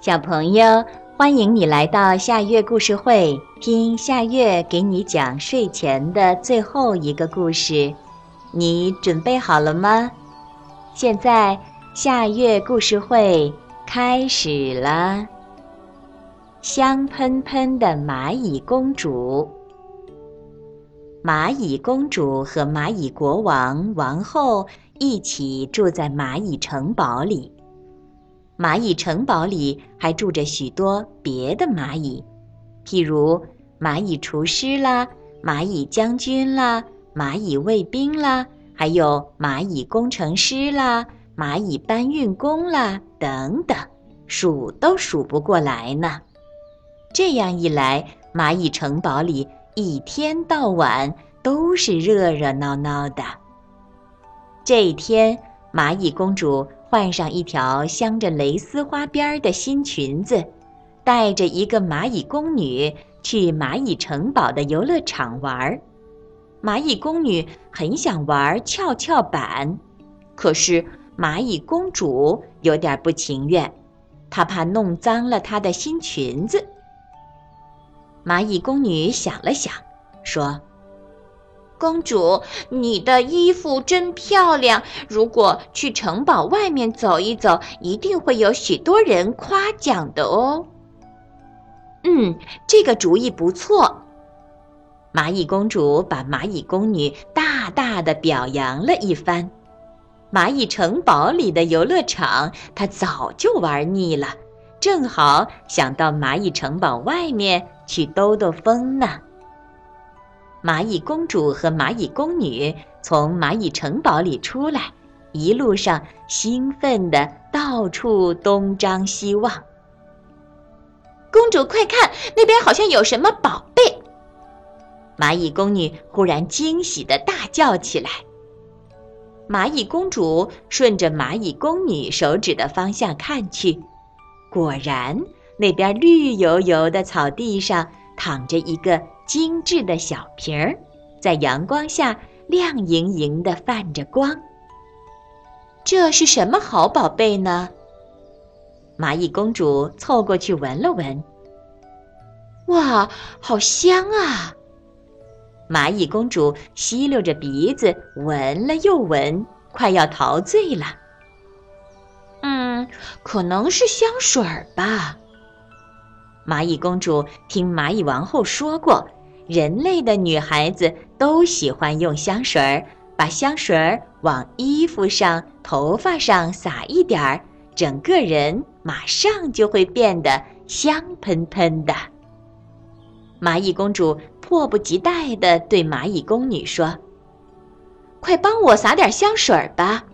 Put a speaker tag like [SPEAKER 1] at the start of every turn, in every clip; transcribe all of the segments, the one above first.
[SPEAKER 1] 小朋友，欢迎你来到夏月故事会，听夏月给你讲睡前的最后一个故事。你准备好了吗？现在夏月故事会开始了。香喷喷的蚂蚁公主。蚂蚁公主和蚂蚁国王、王后一起住在蚂蚁城堡里。蚂蚁城堡里还住着许多别的蚂蚁，譬如蚂蚁厨师啦、蚂蚁将军啦、蚂蚁卫兵啦，还有蚂蚁工程师啦、蚂蚁搬运工啦等等，数都数不过来呢。这样一来，蚂蚁城堡里一天到晚都是热热闹闹的。这一天，蚂蚁公主。换上一条镶着蕾丝花边的新裙子，带着一个蚂蚁宫女去蚂蚁城堡的游乐场玩。蚂蚁宫女很想玩跷跷板，可是蚂蚁公主有点不情愿，她怕弄脏了她的新裙子。蚂蚁宫女想了想，说。
[SPEAKER 2] 公主，你的衣服真漂亮。如果去城堡外面走一走，一定会有许多人夸奖的哦。
[SPEAKER 1] 嗯，这个主意不错。蚂蚁公主把蚂蚁宫女大大的表扬了一番。蚂蚁城堡里的游乐场，她早就玩腻了，正好想到蚂蚁城堡外面去兜兜风呢。蚂蚁公主和蚂蚁宫女从蚂蚁城堡里出来，一路上兴奋的到处东张西望。
[SPEAKER 2] 公主，快看，那边好像有什么宝贝！
[SPEAKER 1] 蚂蚁宫女忽然惊喜的大叫起来。蚂蚁公主顺着蚂蚁宫女手指的方向看去，果然，那边绿油油的草地上躺着一个。精致的小瓶儿，在阳光下亮莹莹的泛着光。这是什么好宝贝呢？蚂蚁公主凑过去闻了闻。哇，好香啊！蚂蚁公主吸溜着鼻子闻了又闻，快要陶醉了。
[SPEAKER 2] 嗯，可能是香水儿吧。
[SPEAKER 1] 蚂蚁公主听蚂蚁王后说过。人类的女孩子都喜欢用香水儿，把香水儿往衣服上、头发上撒一点儿，整个人马上就会变得香喷喷的。蚂蚁公主迫不及待地对蚂蚁宫女说：“快帮我撒点香水儿吧！”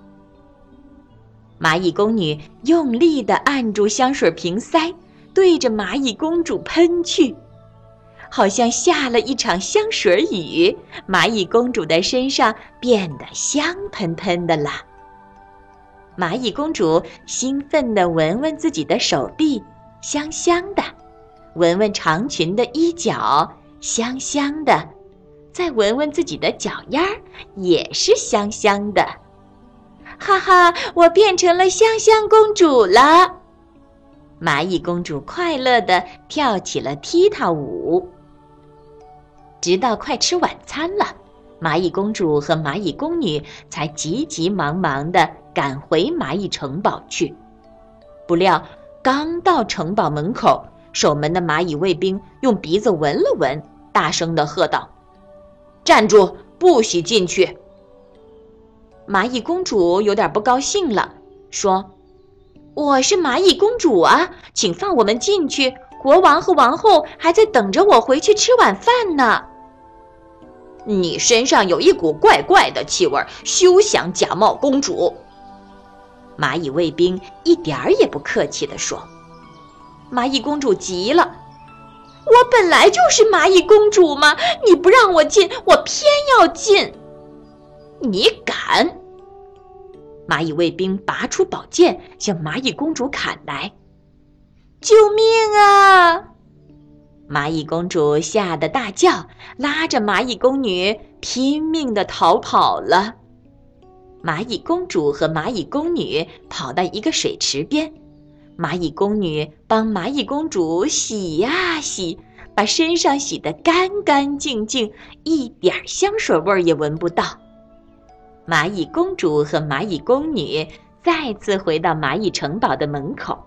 [SPEAKER 1] 蚂蚁宫女用力地按住香水瓶塞，对着蚂蚁公主喷去。好像下了一场香水雨，蚂蚁公主的身上变得香喷喷的了。蚂蚁公主兴奋地闻闻自己的手臂，香香的；闻闻长裙的衣角，香香的；再闻闻自己的脚丫，也是香香的。哈哈，我变成了香香公主了！蚂蚁公主快乐地跳起了踢踏舞。直到快吃晚餐了，蚂蚁公主和蚂蚁宫女才急急忙忙地赶回蚂蚁城堡去。不料，刚到城堡门口，守门的蚂蚁卫兵用鼻子闻了闻，大声地喝道：“站住，不许进去！”蚂蚁公主有点不高兴了，说：“我是蚂蚁公主啊，请放我们进去。国王和王后还在等着我回去吃晚饭呢。”
[SPEAKER 2] 你身上有一股怪怪的气味，休想假冒公主！
[SPEAKER 1] 蚂蚁卫兵一点儿也不客气地说。蚂蚁公主急了：“
[SPEAKER 2] 我本来就是蚂蚁公主嘛，你不让我进，我偏要进！
[SPEAKER 1] 你敢！”蚂蚁卫兵拔出宝剑向蚂蚁公主砍来。
[SPEAKER 2] 救命啊！
[SPEAKER 1] 蚂蚁公主吓得大叫，拉着蚂蚁宫女拼命地逃跑了。蚂蚁公主和蚂蚁宫女跑到一个水池边，蚂蚁宫女帮蚂蚁公主洗呀洗，把身上洗得干干净净，一点香水味儿也闻不到。蚂蚁公主和蚂蚁宫女再次回到蚂蚁城堡的门口，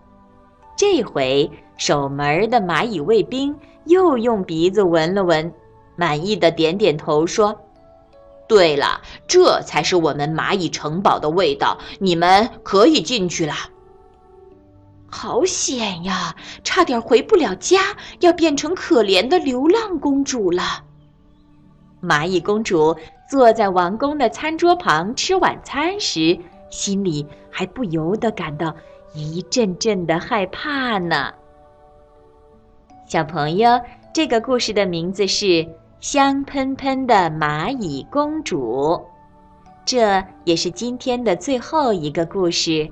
[SPEAKER 1] 这回守门的蚂蚁卫兵又用鼻子闻了闻，满意的点点头说：“
[SPEAKER 2] 对了，这才是我们蚂蚁城堡的味道，你们可以进去了。”
[SPEAKER 1] 好险呀，差点回不了家，要变成可怜的流浪公主了。蚂蚁公主坐在王宫的餐桌旁吃晚餐时，心里还不由得感到一阵阵的害怕呢。小朋友，这个故事的名字是《香喷喷的蚂蚁公主》，这也是今天的最后一个故事。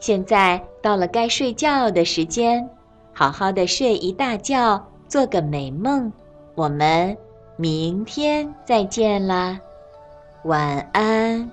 [SPEAKER 1] 现在到了该睡觉的时间，好好的睡一大觉，做个美梦。我们。明天再见啦，晚安。